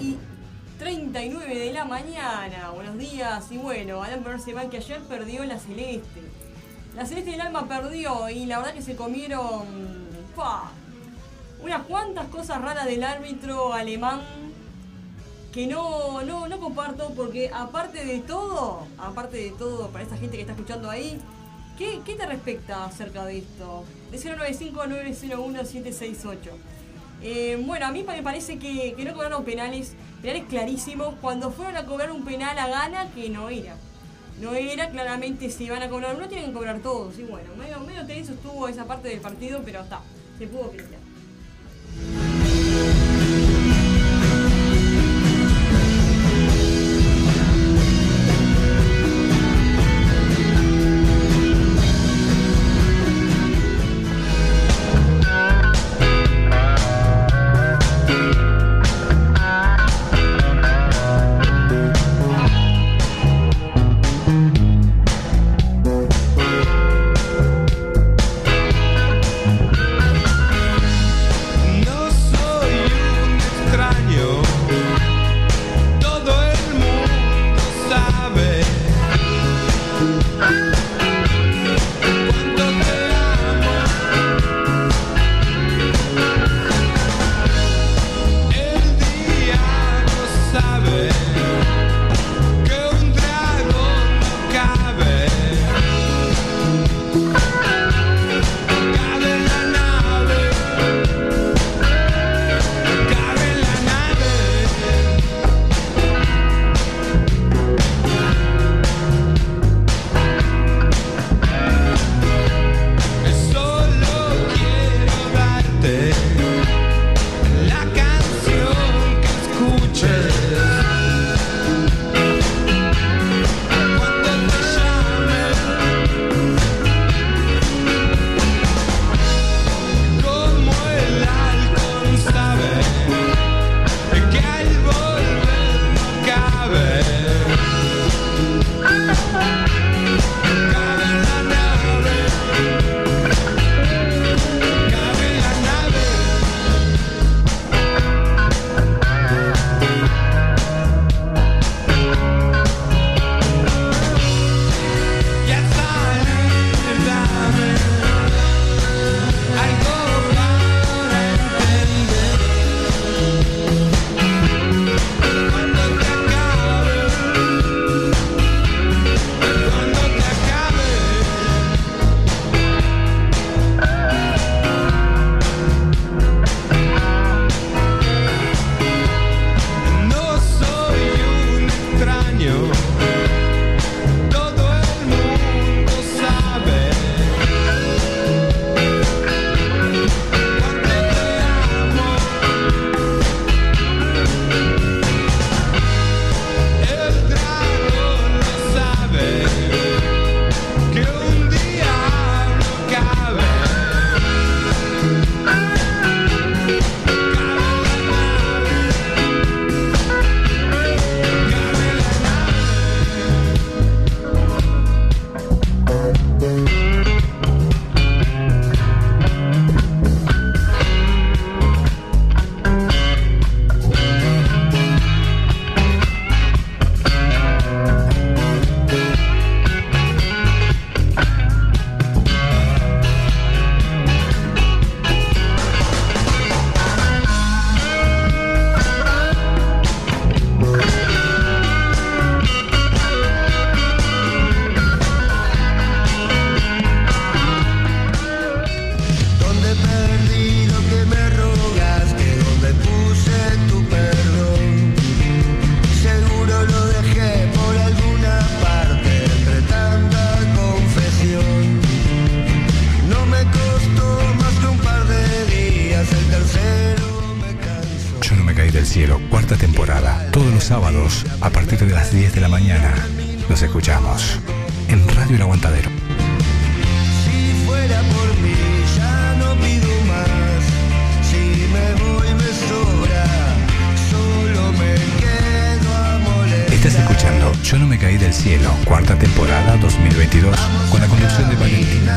y 39 de la mañana. Buenos días. Y bueno, Alan mal que ayer perdió la Celeste. La Celeste del Alma perdió y la verdad que se comieron unas cuantas cosas raras del árbitro alemán que no, no, no comparto porque aparte de todo, aparte de todo, para esta gente que está escuchando ahí, ¿qué, qué te respecta acerca de esto? De 095-901-768. Eh, bueno, a mí me parece que, no cobraron penales, penales clarísimos, cuando fueron a cobrar un penal a gana que no era. No era, claramente si van a cobrar uno, tienen que cobrar todos. Y bueno, medio, medio tenso estuvo esa parte del partido, pero está, se pudo pelear. Yo no me caí del cielo, cuarta temporada 2022, con la conducción de Valentín.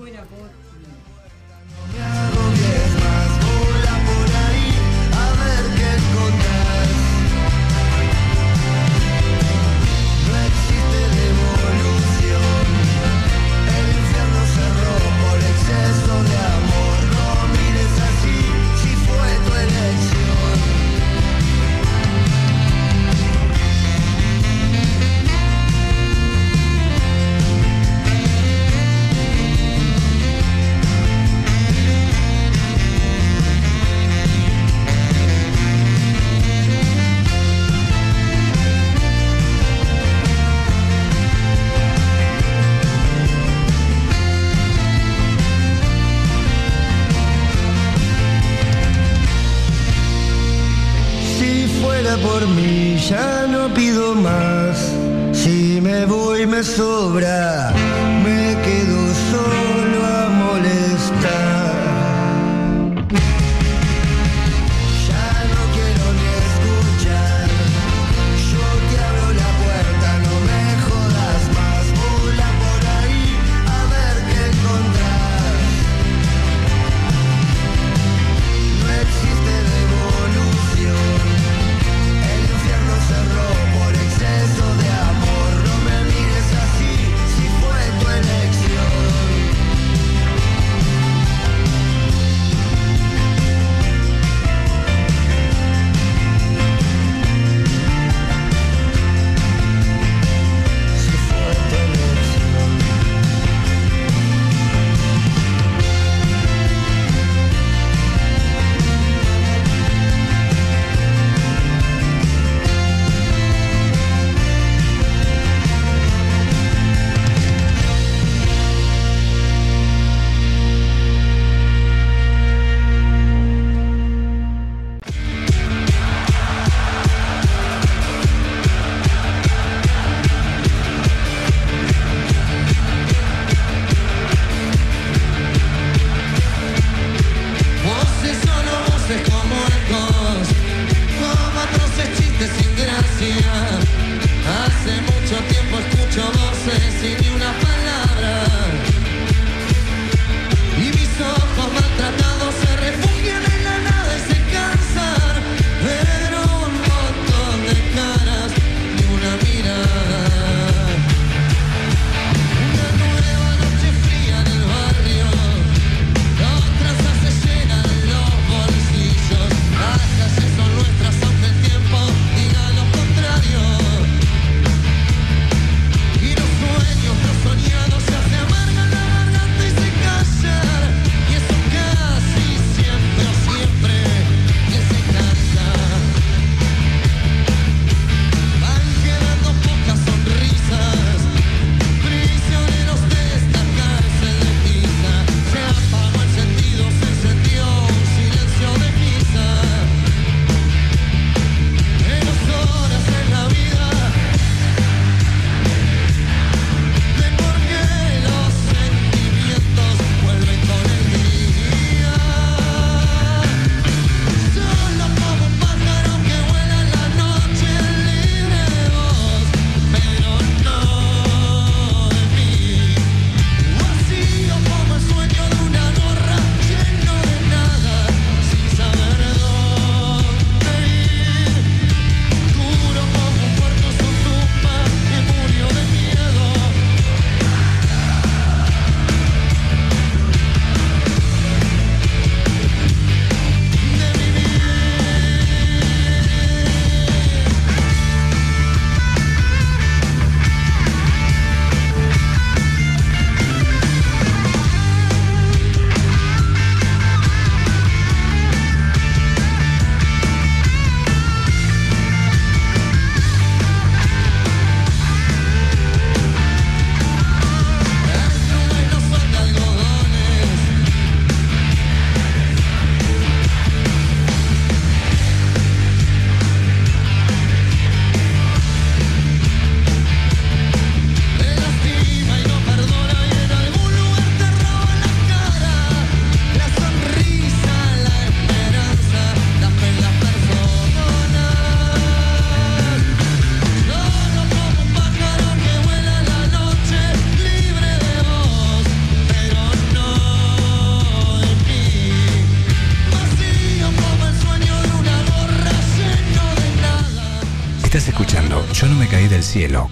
Si fuera por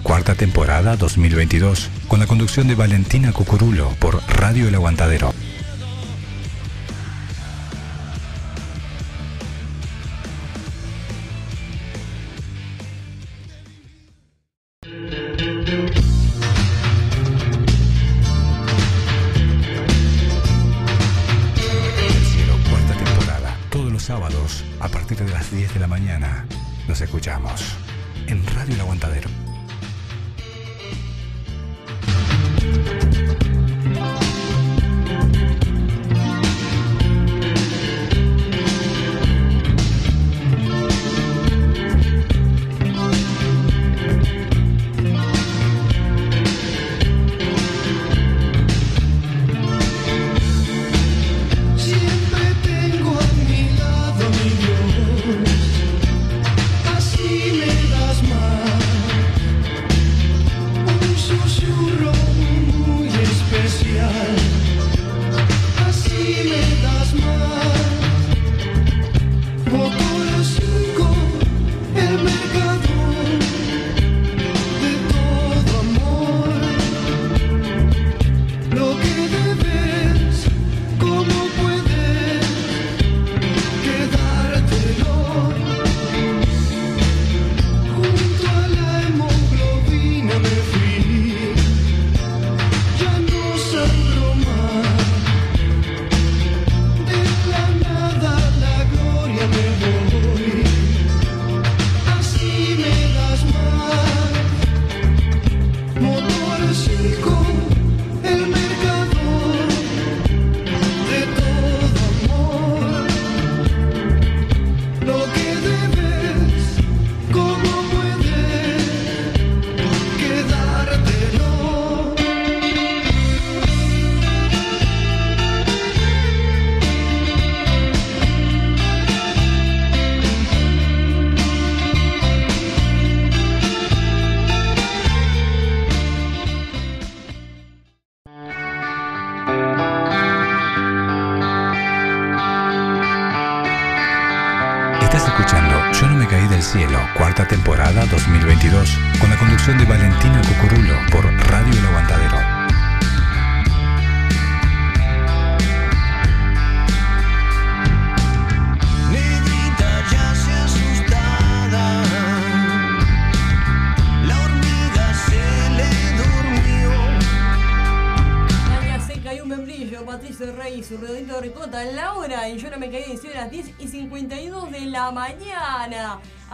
cuarta temporada 2022, con la conducción de Valentina Cucurulo por Radio El Aguantadero.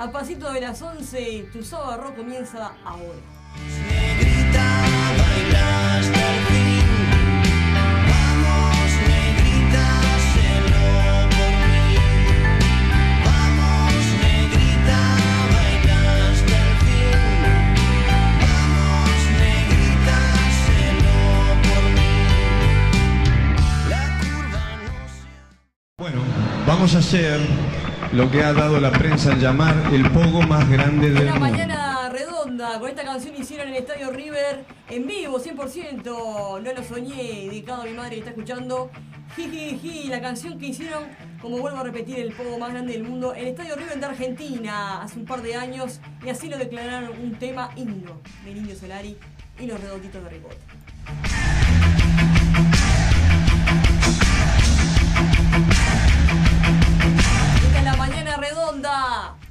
A pasito de las 11, tu sábado comienza ahora. Negrita, baila hasta fin. Vamos, negrita, hazlo por mí. Vamos, negrita, baila hasta el fin. Vamos, negrita, hazlo por mí. La curva no se Bueno, vamos a hacer lo que ha dado la prensa en llamar el pogo más grande del Una mundo. mañana redonda, con esta canción hicieron en el Estadio River en vivo, 100%. No lo soñé, dedicado a mi madre que está escuchando. Jijiji, la canción que hicieron, como vuelvo a repetir, el pogo más grande del mundo, el Estadio River de Argentina, hace un par de años, y así lo declararon un tema himno del Indio Solari y los redonditos de Ricota. La mañana redonda. Me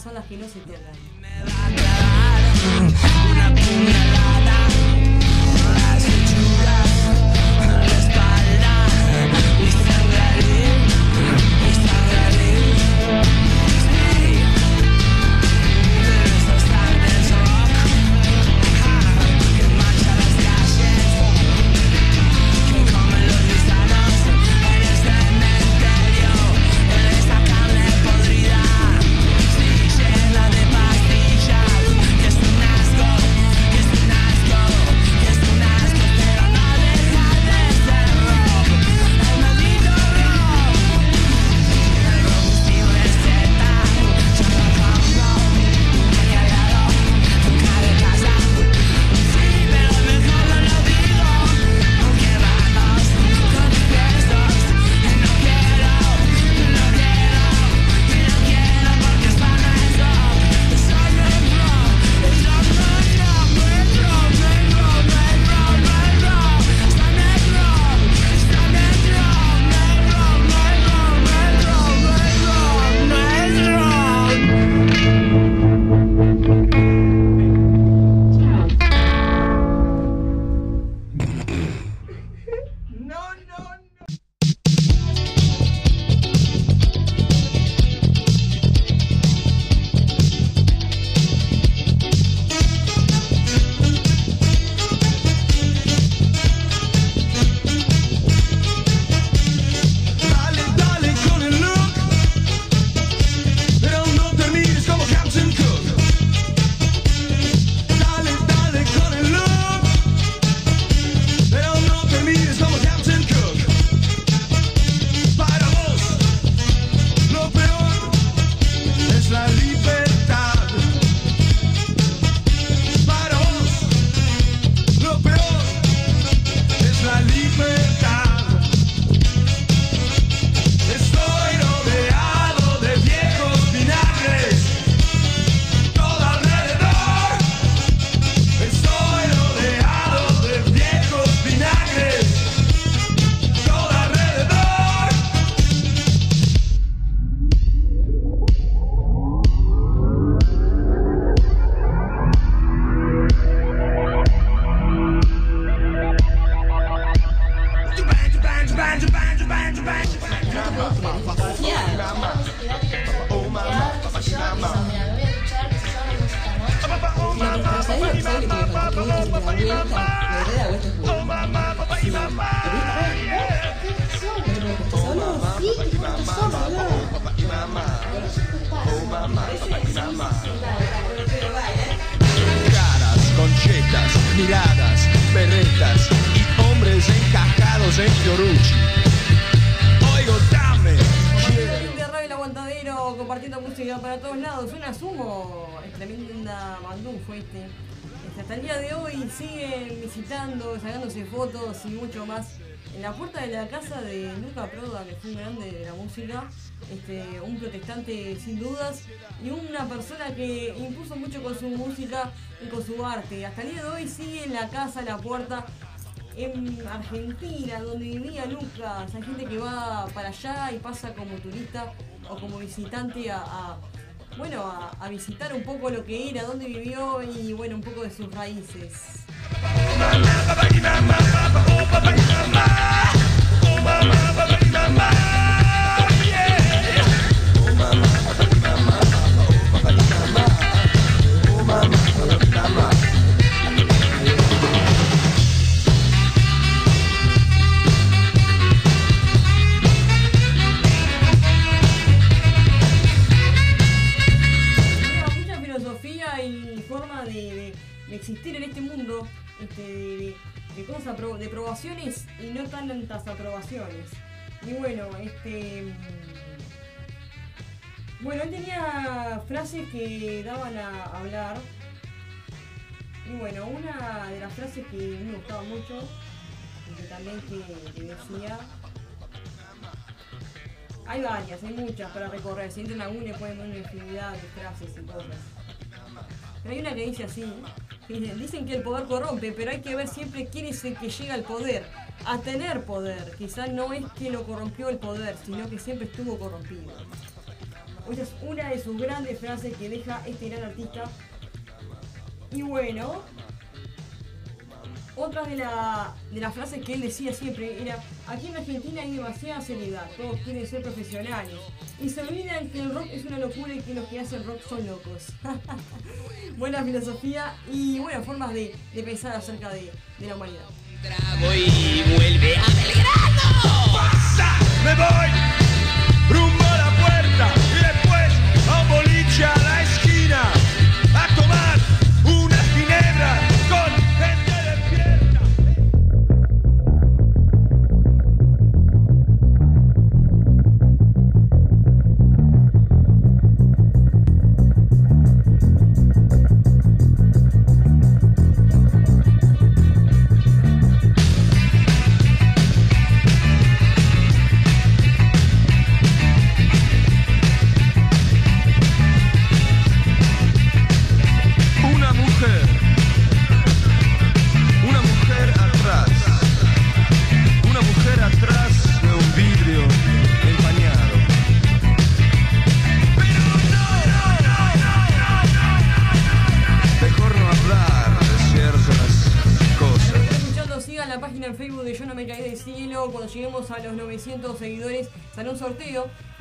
son las que no se. Este, un protestante sin dudas y una persona que impuso mucho con su música y con su arte. Hasta el día de hoy sigue en la casa, la puerta, en Argentina, donde vivía Lucas. Hay gente que va para allá y pasa como turista o como visitante a, a- bueno, a, a visitar un poco lo que era, dónde vivió y bueno, un poco de sus raíces. De aprobaciones y no tantas aprobaciones. Y bueno, este. mm, Bueno, él tenía frases que daban a hablar. Y bueno, una de las frases que me gustaba mucho, y que también que, decía. Hay varias, hay muchas para recorrer. Si entran a Google pueden ver una infinidad de frases y cosas. Pero hay una que dice así, dicen que el poder corrompe, pero hay que ver siempre quién es el que llega al poder, a tener poder. Quizás no es que lo corrompió el poder, sino que siempre estuvo corrompido. Esa es una de sus grandes frases que deja este gran artista. Y bueno, otra de, la- de las frases que él decía siempre era, aquí en Argentina hay demasiada seriedad, todos quieren ser profesionales. Y se olvidan que el rock es una locura y que los que hacen rock son locos. Buena filosofía y buenas formas de, de pensar acerca de, de la humanidad. Trago y vuelve a Belgrano. ¡Pasa! Me voy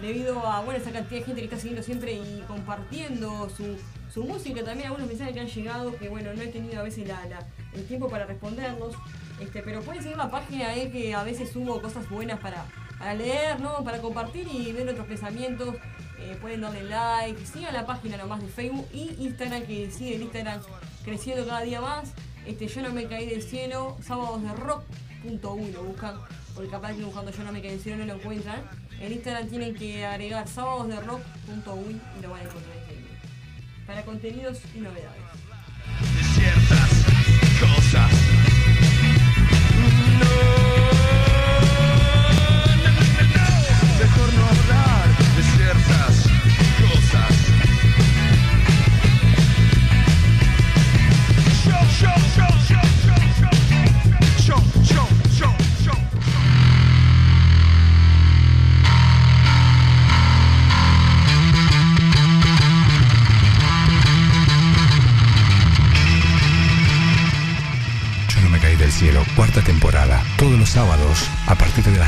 debido a bueno, esa cantidad de gente que está siguiendo siempre y compartiendo su, su música. También algunos mensajes que han llegado que bueno, no he tenido a veces la- la- el tiempo para responderlos. Este, pero pueden seguir la página eh, que a veces subo cosas buenas para, para leer, ¿no? para compartir y ver otros pensamientos. Eh, pueden darle like, sigan la página nomás de Facebook y Instagram que sigue el Instagram creciendo cada día más. Este, yo no me caí del cielo, sábados de rock.uy lo buscan, porque capaz que buscando yo no me caí del cielo no lo encuentran. En Instagram tienen que agregar sábados y lo van a encontrar. Para contenidos y novedades.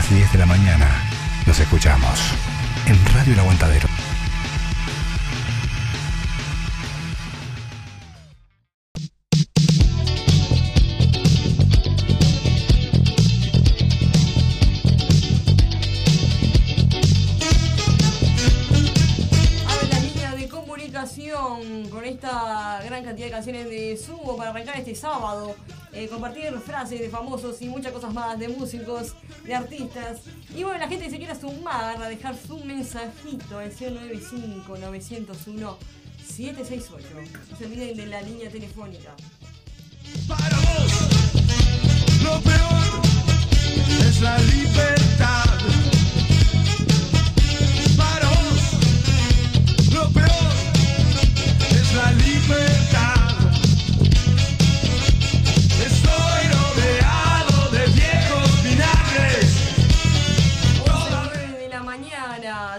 Las 10 de la mañana. Nos escuchamos en Radio El Aguantadero. Con esta gran cantidad de canciones de Sumo para arrancar este sábado. Eh, compartir frases de famosos y muchas cosas más, de músicos, de artistas. Y bueno, la gente se quiera sumar, a dejar su mensajito al 095-901-768. No se olviden de la línea telefónica. Para vos, lo peor es la libertad. Para vos, lo peor es la libertad.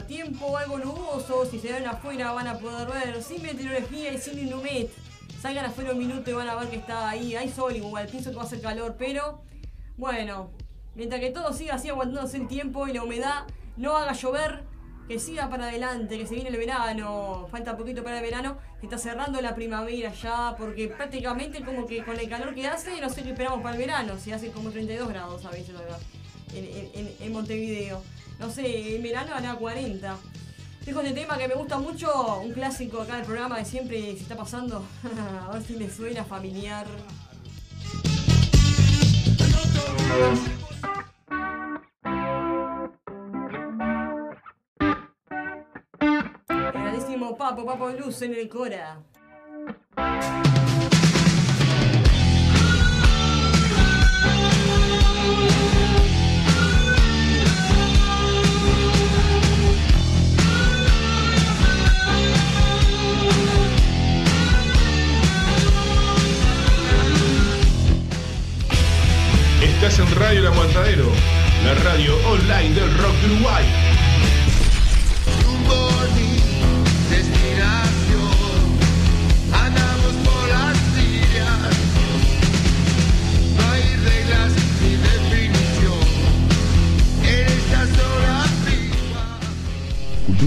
Tiempo algo nuboso, si se ven afuera van a poder ver sin meteorología y sin Inumet. Salgan afuera un minuto y van a ver que está ahí, hay sol igual, pienso que va a hacer calor, pero bueno, mientras que todo siga así aguantándose el tiempo y la humedad no haga llover, que siga para adelante, que se viene el verano, falta poquito para el verano, que está cerrando la primavera ya, porque prácticamente como que con el calor que hace, no sé qué esperamos para el verano, si hace como 32 grados a veces acá en- en- en Montevideo. No sé, en verano hará 40. Dejo este tema que me gusta mucho, un clásico acá del programa de siempre se está pasando. a ver si le suena familiar. Grandísimo Papo, Papo Luz en el Cora. Radio El Aguantadero, la radio online del rock Uruguay.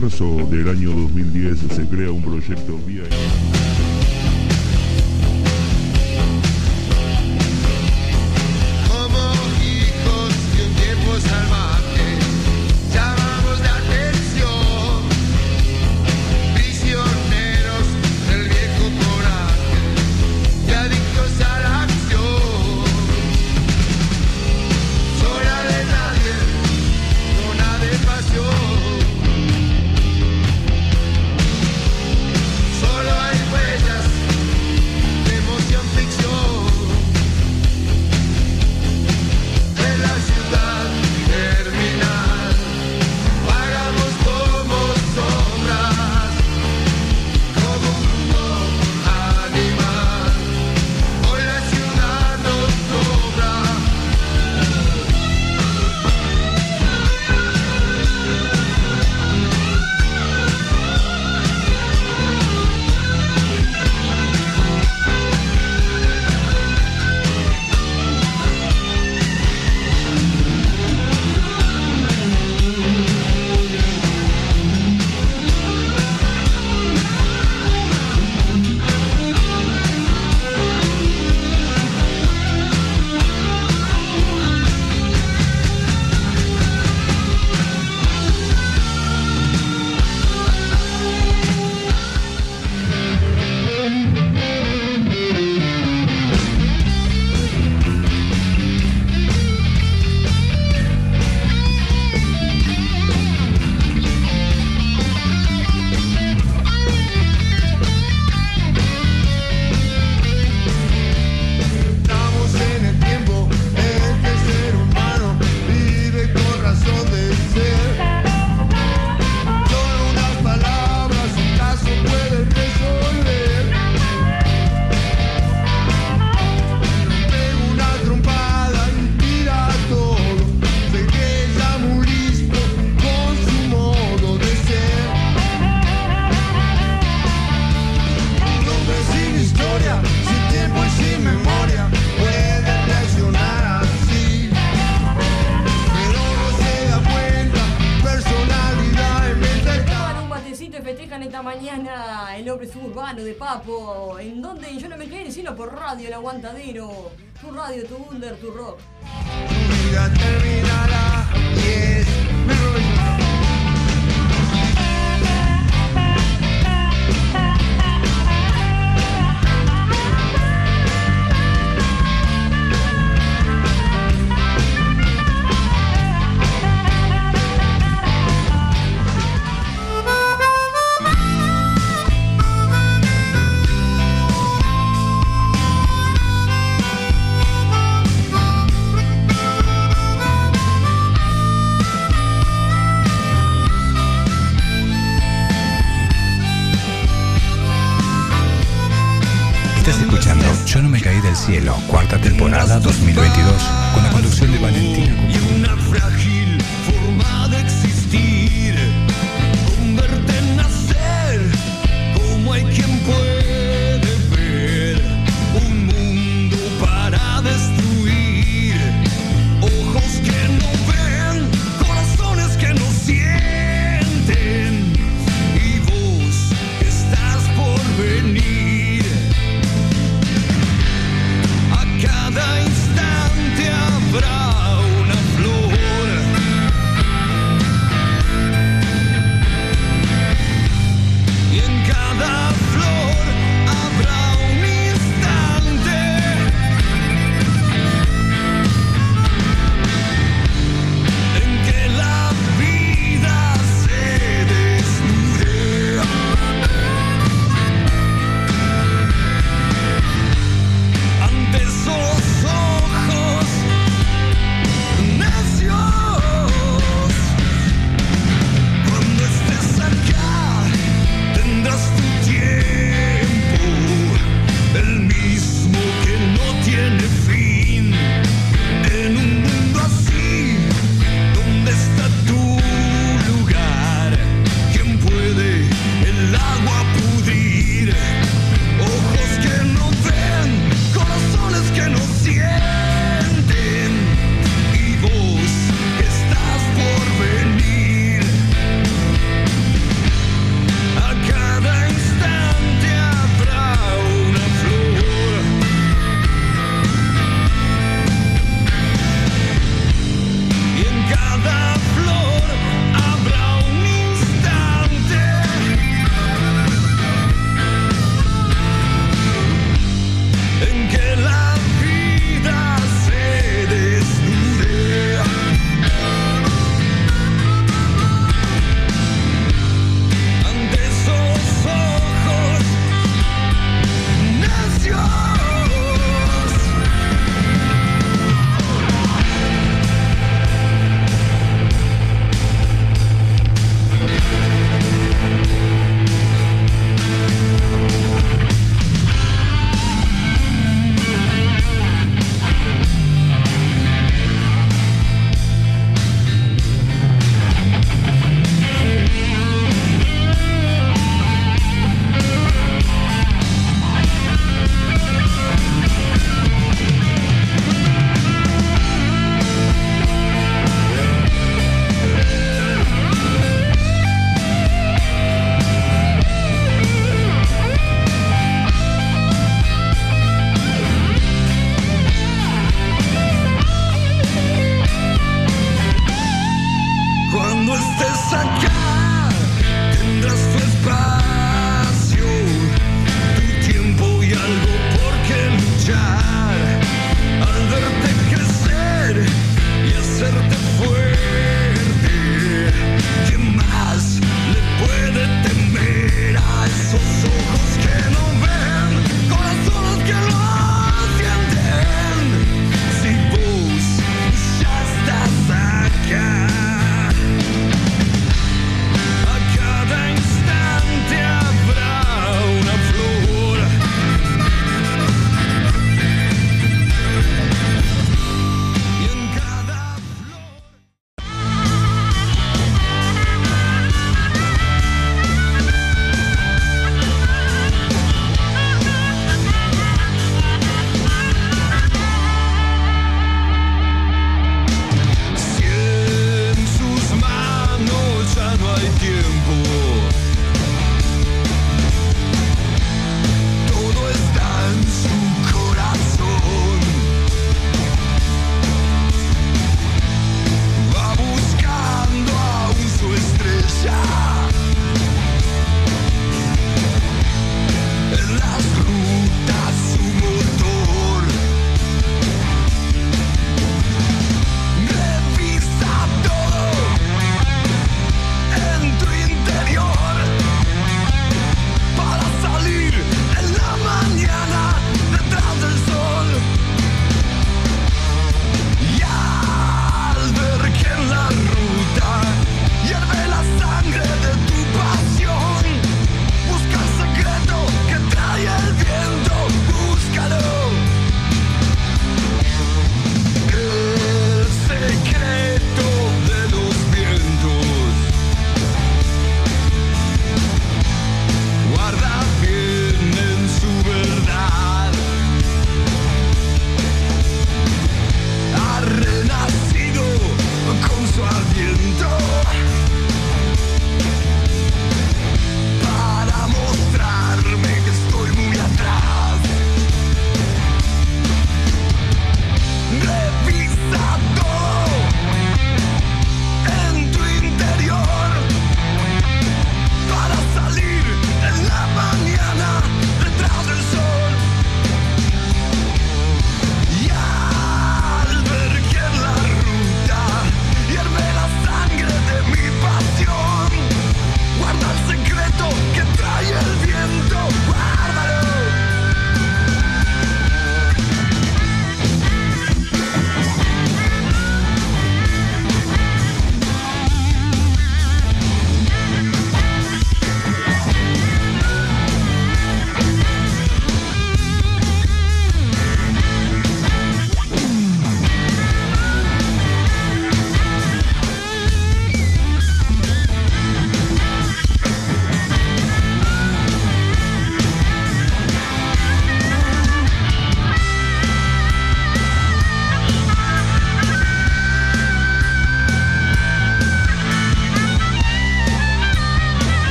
Marzo del año 2010 se crea un proyecto vía...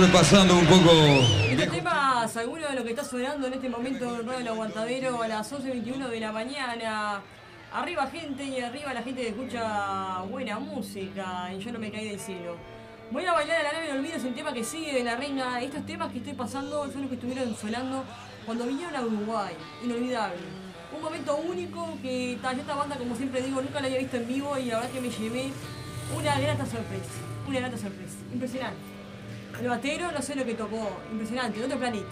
Repasando un poco Estos temas, alguno de lo que está sonando en este momento en Radio Aguantadero a las 11.21 de la mañana. Arriba gente y arriba la gente que escucha buena música y yo no me caí del cielo. Voy a bailar a la nave del olvido, es el tema que sigue de la reina. Estos temas que estoy pasando son los que estuvieron sonando cuando vinieron a Uruguay. Inolvidable. Un momento único que esta banda, como siempre digo, nunca la había visto en vivo y la verdad que me llevé una grata sorpresa. Una grata sorpresa. Impresionante. El batero, no sé lo que tocó. Impresionante, otro planeta.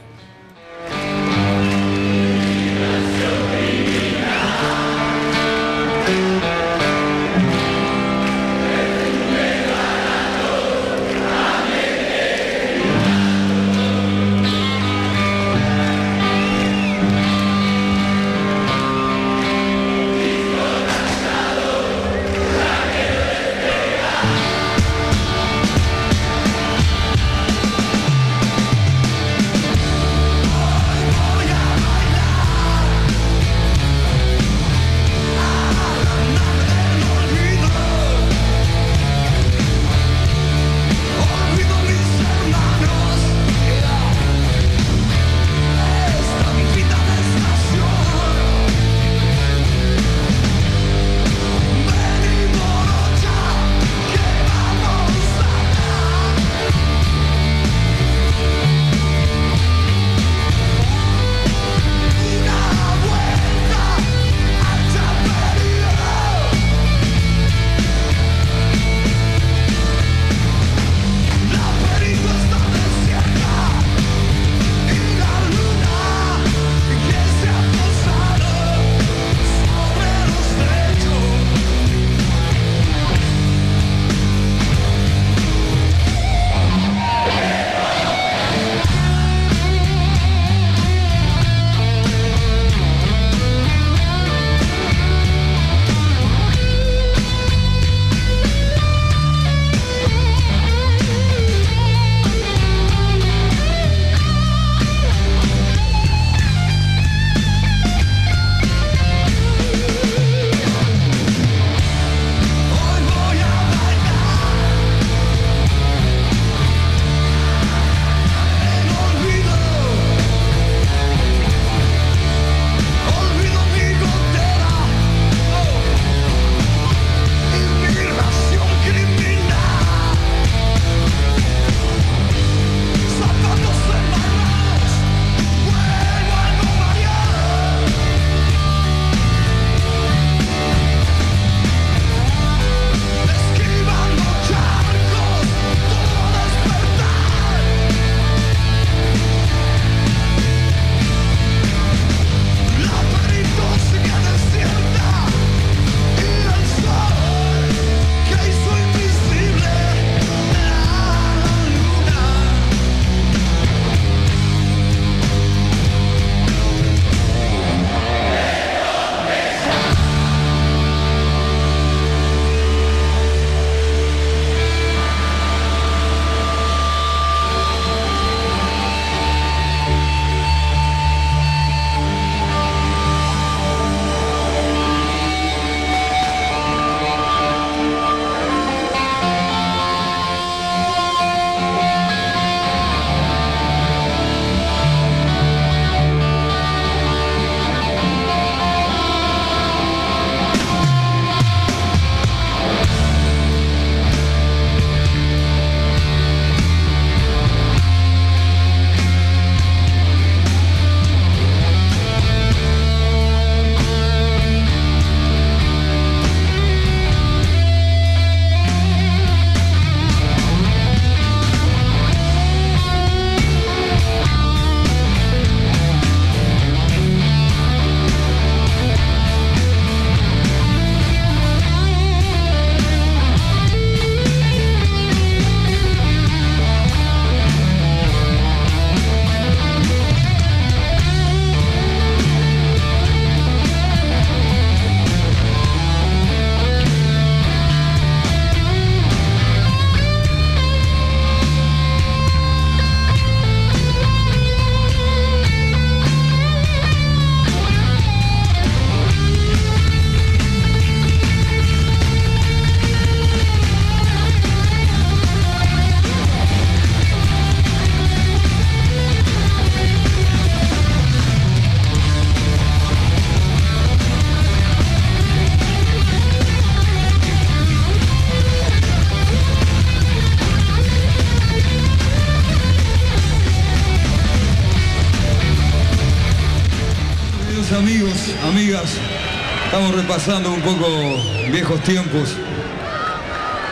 Tiempos.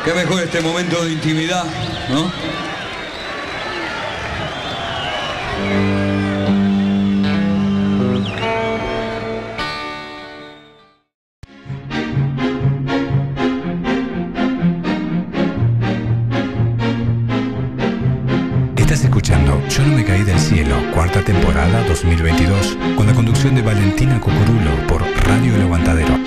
Qué mejor este momento de intimidad, ¿no? Estás escuchando Yo no me caí del cielo, cuarta temporada 2022, con la conducción de Valentina Cocorulo por Radio El Aguantadero.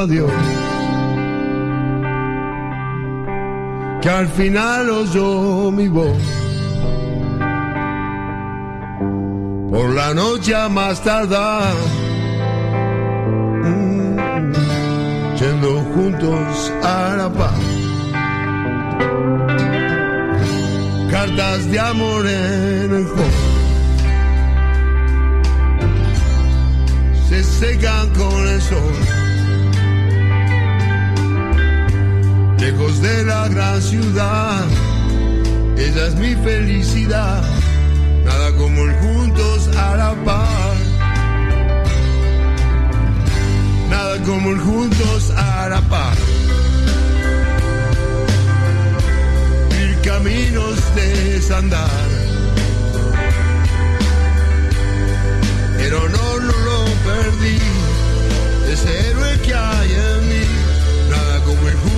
A que al final oyó mi voz. Por la noche a más tardar, yendo juntos a la paz. Cartas de amor en el juego. se secan con el sol. Lejos de la gran ciudad, ella es mi felicidad. Nada como el juntos a la par. Nada como el juntos a la par. Mil caminos desandar. Pero no, no lo perdí. Ese héroe que hay en mí. Nada como ir juntos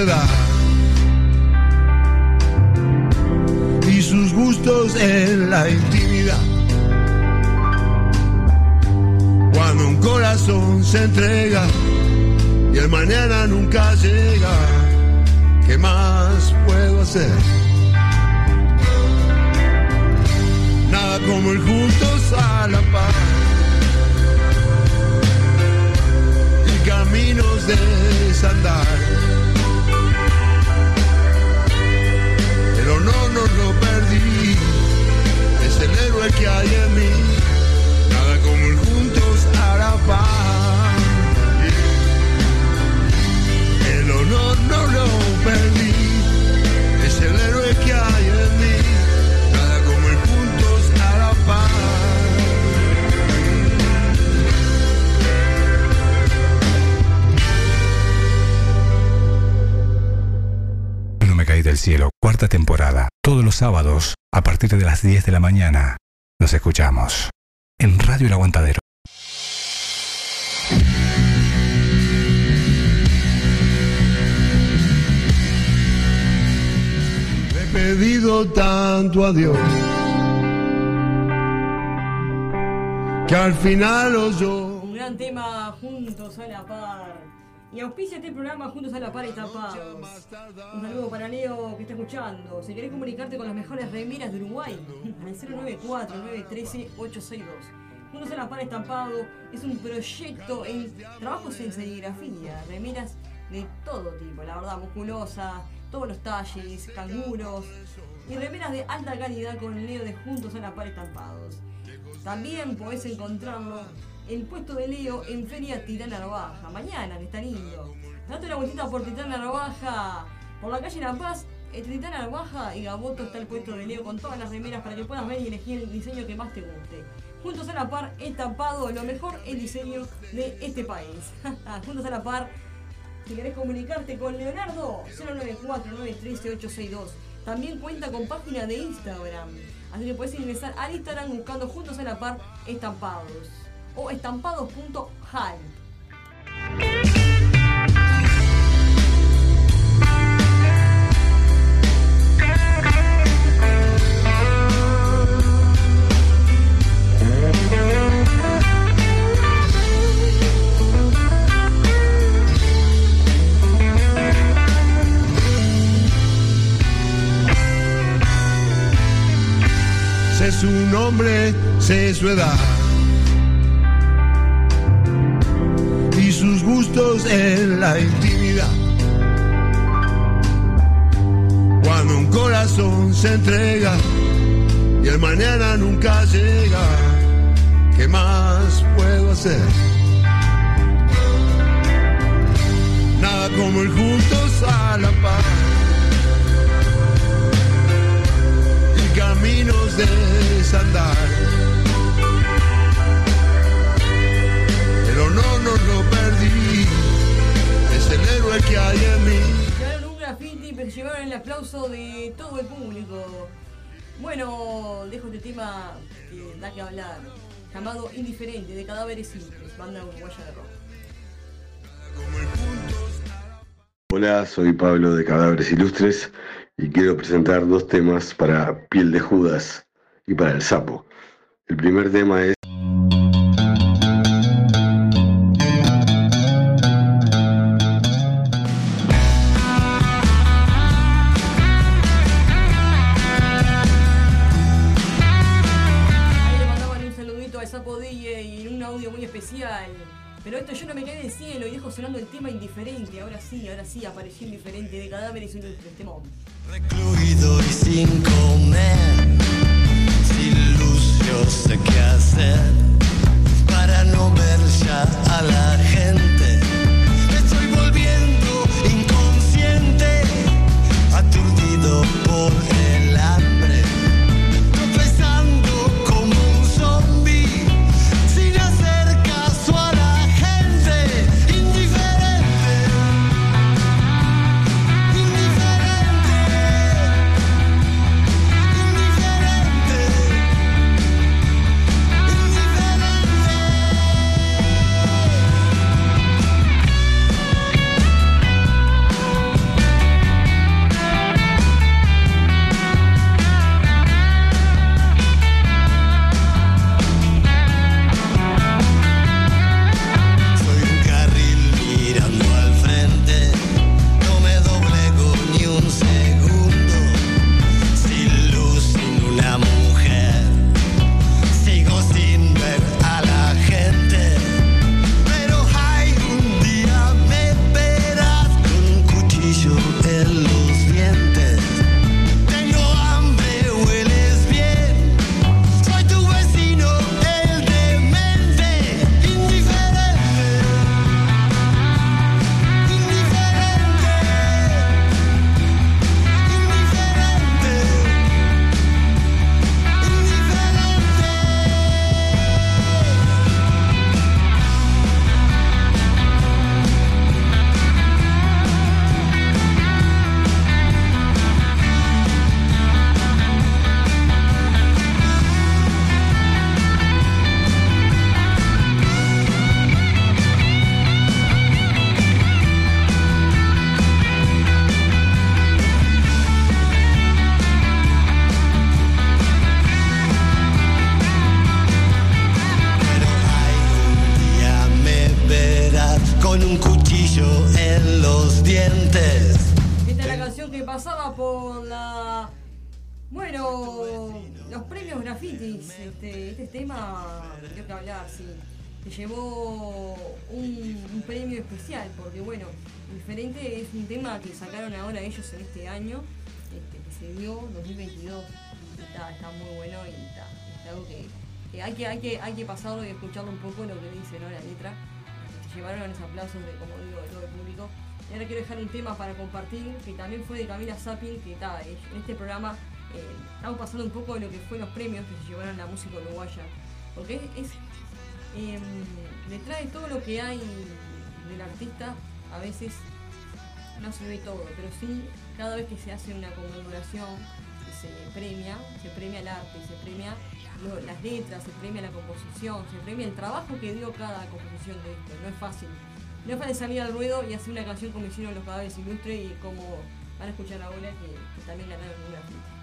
edad. Y sus gustos en la intimidad. Cuando un corazón se entrega 10 de la mañana. Nos escuchamos en Radio El Aguantadero. Le he pedido tanto a Dios que al final oyó. Un gran tema juntos a la par. Y auspicia este programa juntos a la par y tapados. Un saludo para Leo que está escuchando. Si querés comunicarte con las mejores remeras de Uruguay, al 094-913-862. Juntos a la par estampado es un proyecto en trabajos en serigrafía, remeras de todo tipo, la verdad, musculosa, todos los talles, canguros y remeras de alta calidad con Leo de Juntos a la par estampados. También podés encontrarlo el puesto de Leo en Feria Titán Narvaja, mañana, que está lindo. Date una vueltita por Titán Narvaja, por la calle La Paz, Titán Narvaja y Gaboto está el puesto de Leo con todas las remeras para que puedas ver y elegir el diseño que más te guste. Juntos a la par, estampado, lo mejor el diseño de este país. Juntos a la par, si querés comunicarte con Leonardo, 094-913-862. También cuenta con página de Instagram. Así que puedes ingresar al Instagram buscando Juntos a la Par Estampados. O estampados.hal. Sé su nombre, sé su edad. Sus gustos en la intimidad. Cuando un corazón se entrega y el mañana nunca llega, ¿qué más puedo hacer? Nada como el juntos a la paz. y caminos de desandar. No, no lo perdí, es el héroe que hay en mí. Llevaron un graffiti, pero llevaron el aplauso de todo el público. Bueno, dejo este tema que da que hablar, llamado Indiferente, de Cadáveres Simples, banda uruguaya de rock. Hola, soy Pablo de Cadáveres Ilustres y quiero presentar dos temas para Piel de Judas y para El Sapo. El primer tema es tema indiferente. Ahora sí, ahora sí apareció indiferente de cadáveres ilustres. Temón. Recluido y sin comer, sin luz yo sé qué hacer para no ver ya 2022. Y está, muy bueno y está, es algo que, hay que, hay que hay que pasarlo y escucharlo un poco lo que dice ¿no? la letra. Se llevaron los aplausos de, como digo, de todo el público. Y ahora quiero dejar un tema para compartir, que también fue de Camila Sapin, que está, eh, en este programa eh, estamos pasando un poco de lo que fue los premios que se llevaron la música uruguaya. Porque es, es, em, detrás de todo lo que hay del artista, a veces no se ve todo, pero sí cada vez que se hace una conmemoración se premia, se premia el arte, se premia las letras, se premia la composición, se premia el trabajo que dio cada composición de esto. No es fácil. No es fácil salir al ruedo y hacer una canción como hicieron los cadáveres ilustres y como van a escuchar ahora que, que también ganaron una fiesta.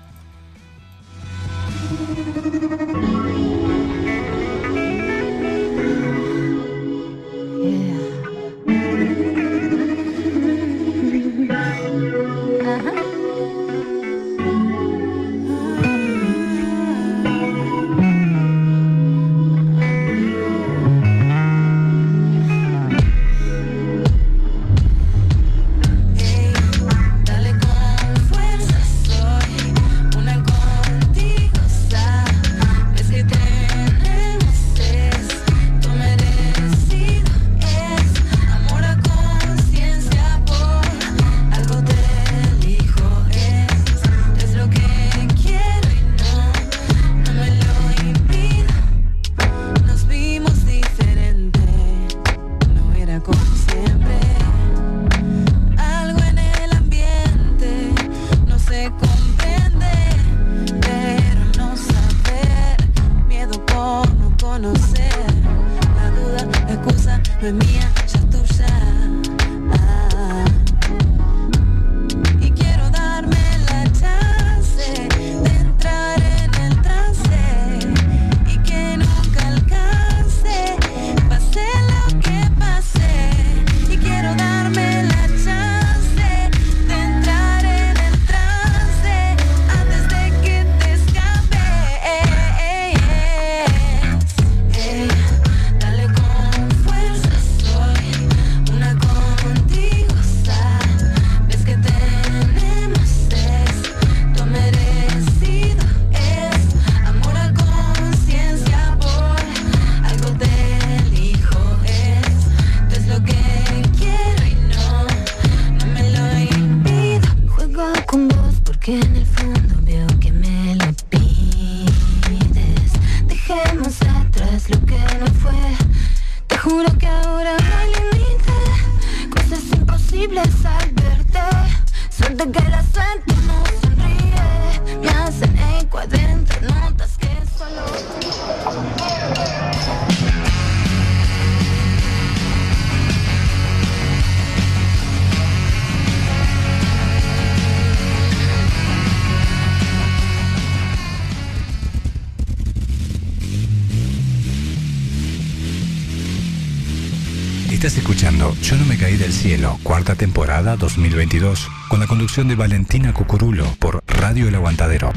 Cielo, cuarta temporada 2022, con la conducción de Valentina Cucurulo por Radio El Aguantadero.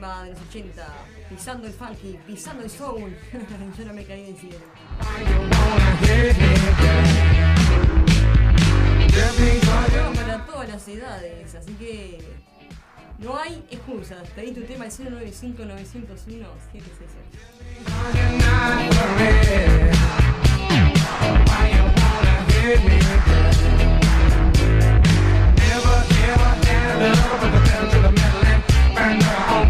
Tema de los 80, pisando el funky, pisando el soul. Yo no me caí del cielo. Tenemos para todas las edades, así que no hay excusas. Pedí tu tema al 095 901 766. Charlie, oh no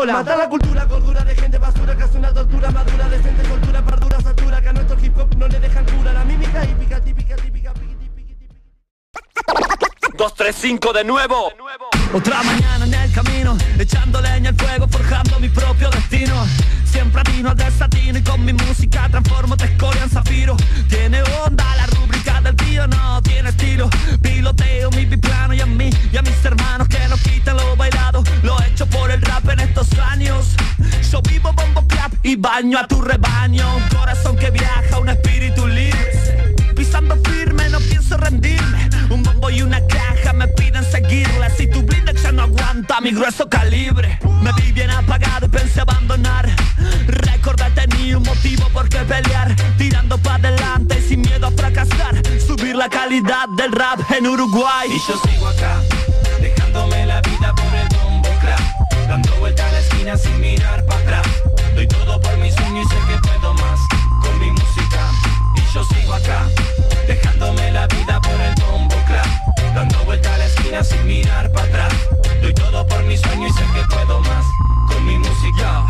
gusta la payola Matar la cultura, cordura de gente basura Que hace una tortura madura Decente, soltura, pardura, satura Que a nuestro hip hop no le dejan cura. La mímica hípica, típica, típica, 235 de nuevo. La calidad del rap en Uruguay. Y yo sigo acá, dejándome la vida por el bombo clap. Dando vuelta a la esquina sin mirar para atrás. Doy todo por mi sueño y sé que puedo más con mi música. Y yo sigo acá, dejándome la vida por el bombo clap. Dando vuelta a la esquina sin mirar para atrás. Doy todo por mi sueño y sé que puedo más con mi música.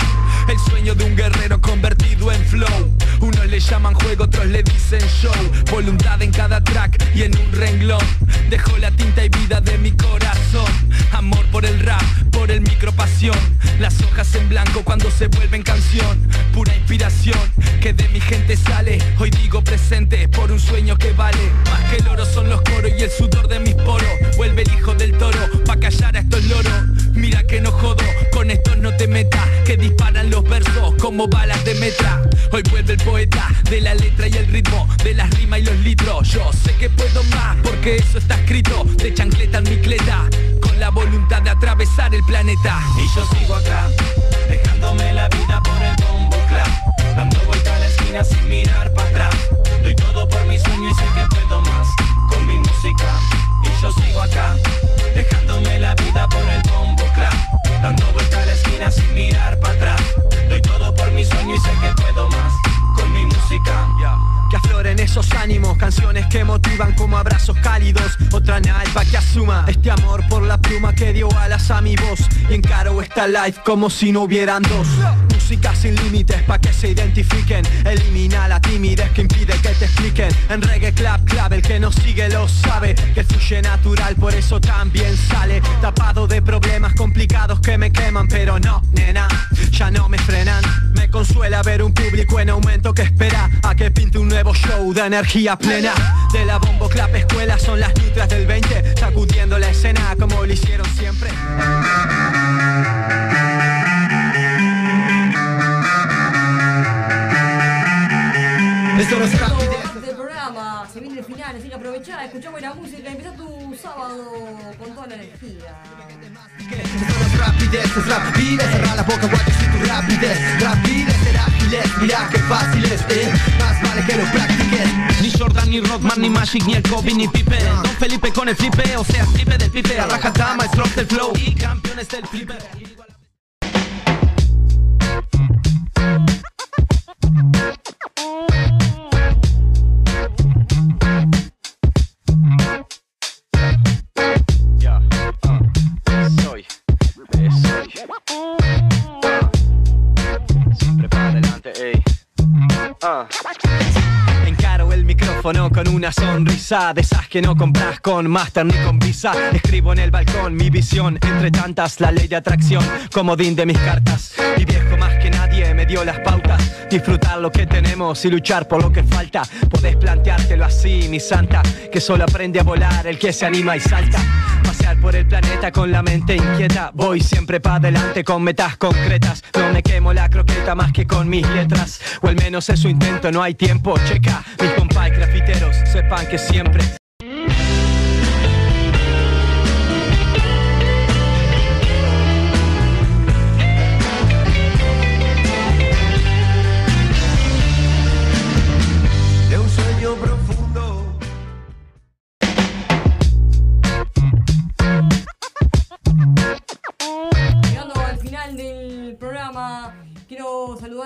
El sueño de un guerrero convertido en flow. Unos le llaman juego, otros le dicen show. Voluntad en cada track y en un renglón. Dejo la tinta y vida de mi corazón. Amor por el rap, por el micro pasión. Las hojas en blanco cuando se vuelven canción. Pura inspiración que de mi gente sale. Hoy digo presente por un sueño que vale. Más que el oro son los coros y el sudor de mis poros. Vuelve el hijo del toro pa' callar a estos loros. Mira que no jodo, con estos no te metas. Que disparan los versos como balas de metra. Hoy vuelve el poeta de la letra y el ritmo, de las rimas y los litros. Yo sé que puedo más porque eso está escrito. De chancleta en mi cleta, con la voluntad de atravesar el planeta. Y yo sigo acá, dejándome la vida por el bombo clap. Dando vuelta a la esquina sin mirar para atrás. Doy todo por mi sueño y sé que puedo más con mi música. Y yo sigo acá, dejándome la vida por el bombo clap. Dando vuelta a la esquina sin mirar para atrás. Doy todo por mi sueño y sé que puedo más mi música. Que afloren esos ánimos, canciones que motivan como abrazos cálidos. Otra nalpa que asuma este amor por la pluma que dio alas a mi voz. Y encaro esta live como si no hubieran dos. Música sin límites pa' que se identifiquen. Elimina la timidez que impide que te expliquen. En reggae clap clap, el que nos sigue lo sabe. Que fluye natural, por eso también sale. Tapado de problemas complicados que me queman, pero no, nena, ya no me frenan. Me consuela ver un público en aumento que espera a que pinte un nuevo show de energía plena. De la bombo clap escuela son las nutras del 20, sacudiendo la escena como lo hicieron siempre. Esto no es rapidez. del programa, se viene el final, así que aprovechá, escuchá buena música y empezá tu sábado con toda la energía. rapidez, es rapidez. Cerra la boca cuando si tu rapidez. Rapidez, ser ágiles, mira qué fácil es eh. Más vale que lo practiques. Ni Jordan, ni Rodman, ni Magic, ni el Kobe, ni Pipe. Don Felipe con el flipe, o sea, flipe del pipe. A rajata, maestros del flow. Y campeones del flipe una sonrisa De esas que no compras con Master ni con Visa. Escribo en el balcón mi visión Entre tantas la ley de atracción Comodín de mis cartas. Y viejo más que nadie me dio las pautas. Disfrutar lo que tenemos y luchar por lo que falta. Podés planteártelo así, mi santa Que solo aprende a volar el que se anima y salta Por el planeta con la mente inquieta. Voy siempre para adelante con metas concretas. No me quemo la croqueta más que con mis letras. O al menos eso intento, no hay tiempo, checa Mis compás grafiteros sepan que siempre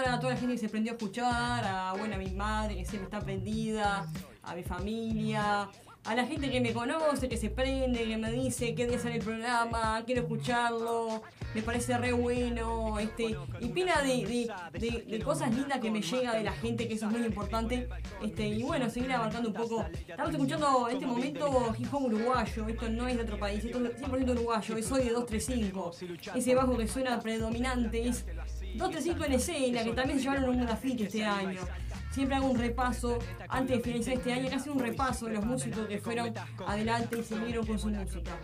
gente que se prendió a escuchar, a, bueno, a mi madre que siempre está prendida, a mi familia, a la gente que me conoce, que se prende, que me dice qué día sale el programa, quiero escucharlo, me parece re bueno, este, y pila de, de- cosas lindas que me llega de la gente, que eso es muy importante, este, y bueno, seguir abarcando un poco. Estamos escuchando en este momento hip uruguayo, esto no es de otro país, esto es 100% uruguayo, es hoy de 235, ese bajo que suena predominante es 235 en escena, que también se llevaron un graffiti este año. Siempre hago un repaso, antes de finalizar este año, casi un repaso de los músicos que fueron adelante y siguieron con su música.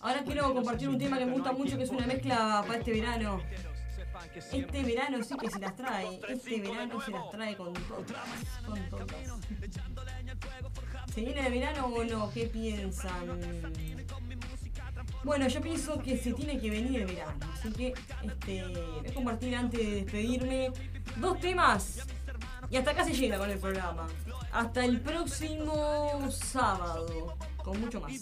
Ahora quiero compartir un tema que me gusta mucho, que es una mezcla para este verano. Este verano sí que se las trae, este verano se las trae con todas, con todas. ¿Se viene el verano o no? ¿Qué piensan? Bueno, yo pienso que se tiene que venir el verano, así que este, voy a compartir antes de despedirme dos temas y hasta acá se llega con el programa. Hasta el próximo sábado, con mucho más.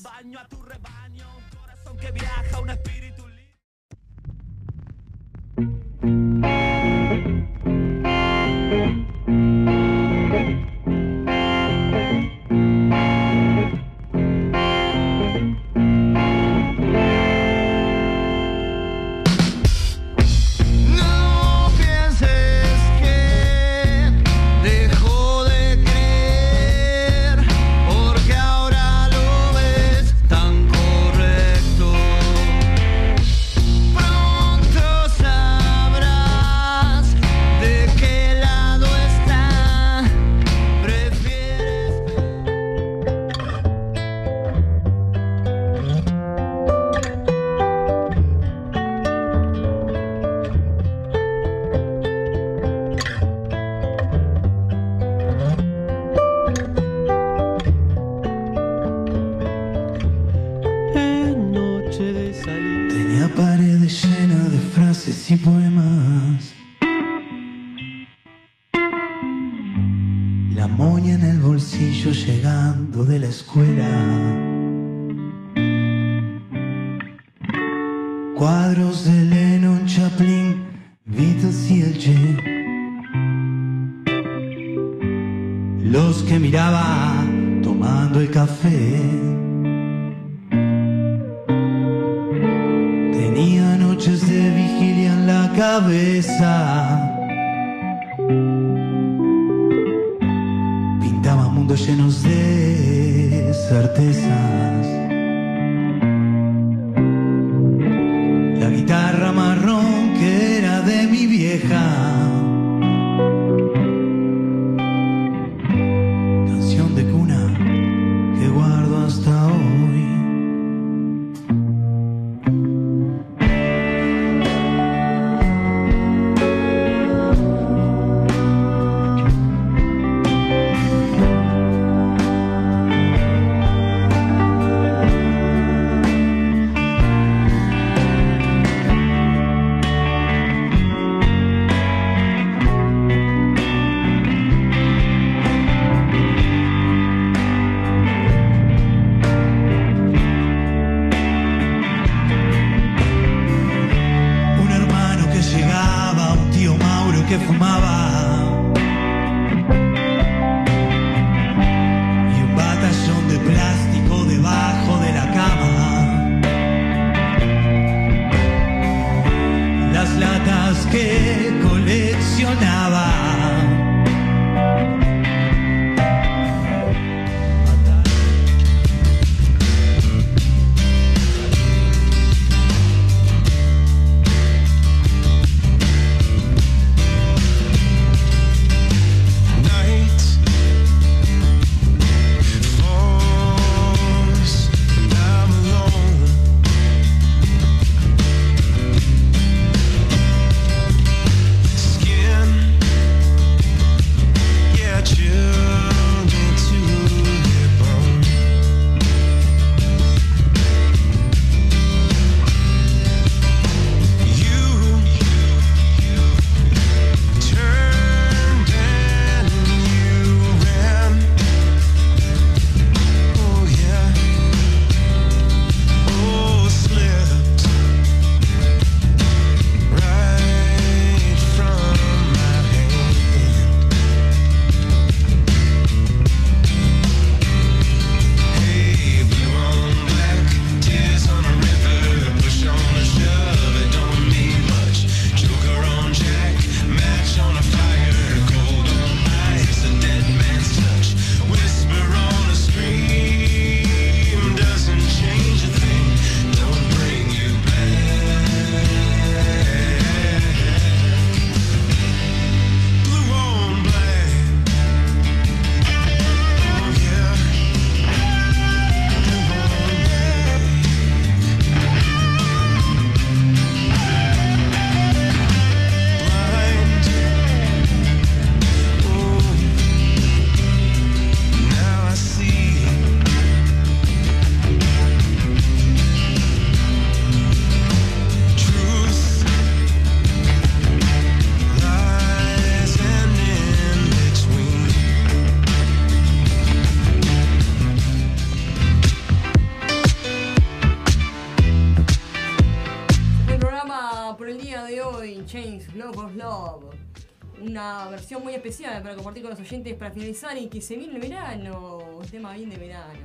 Versión muy especial para compartir con los oyentes para finalizar y que se viene el verano. Un tema bien de verano.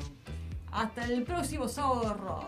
Hasta el próximo sábado rock.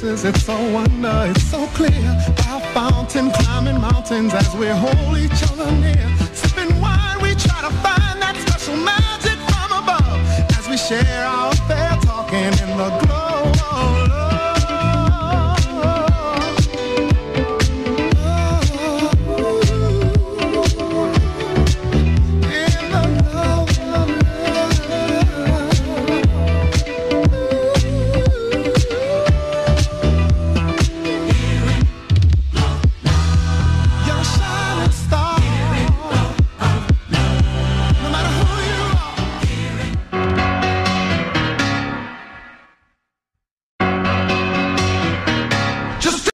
Places, it's so wonder, it's so clear. By fountain, climbing mountains as we hold each other near. Sipping wine, we try to find that special magic from above. As we share our affair, talking in the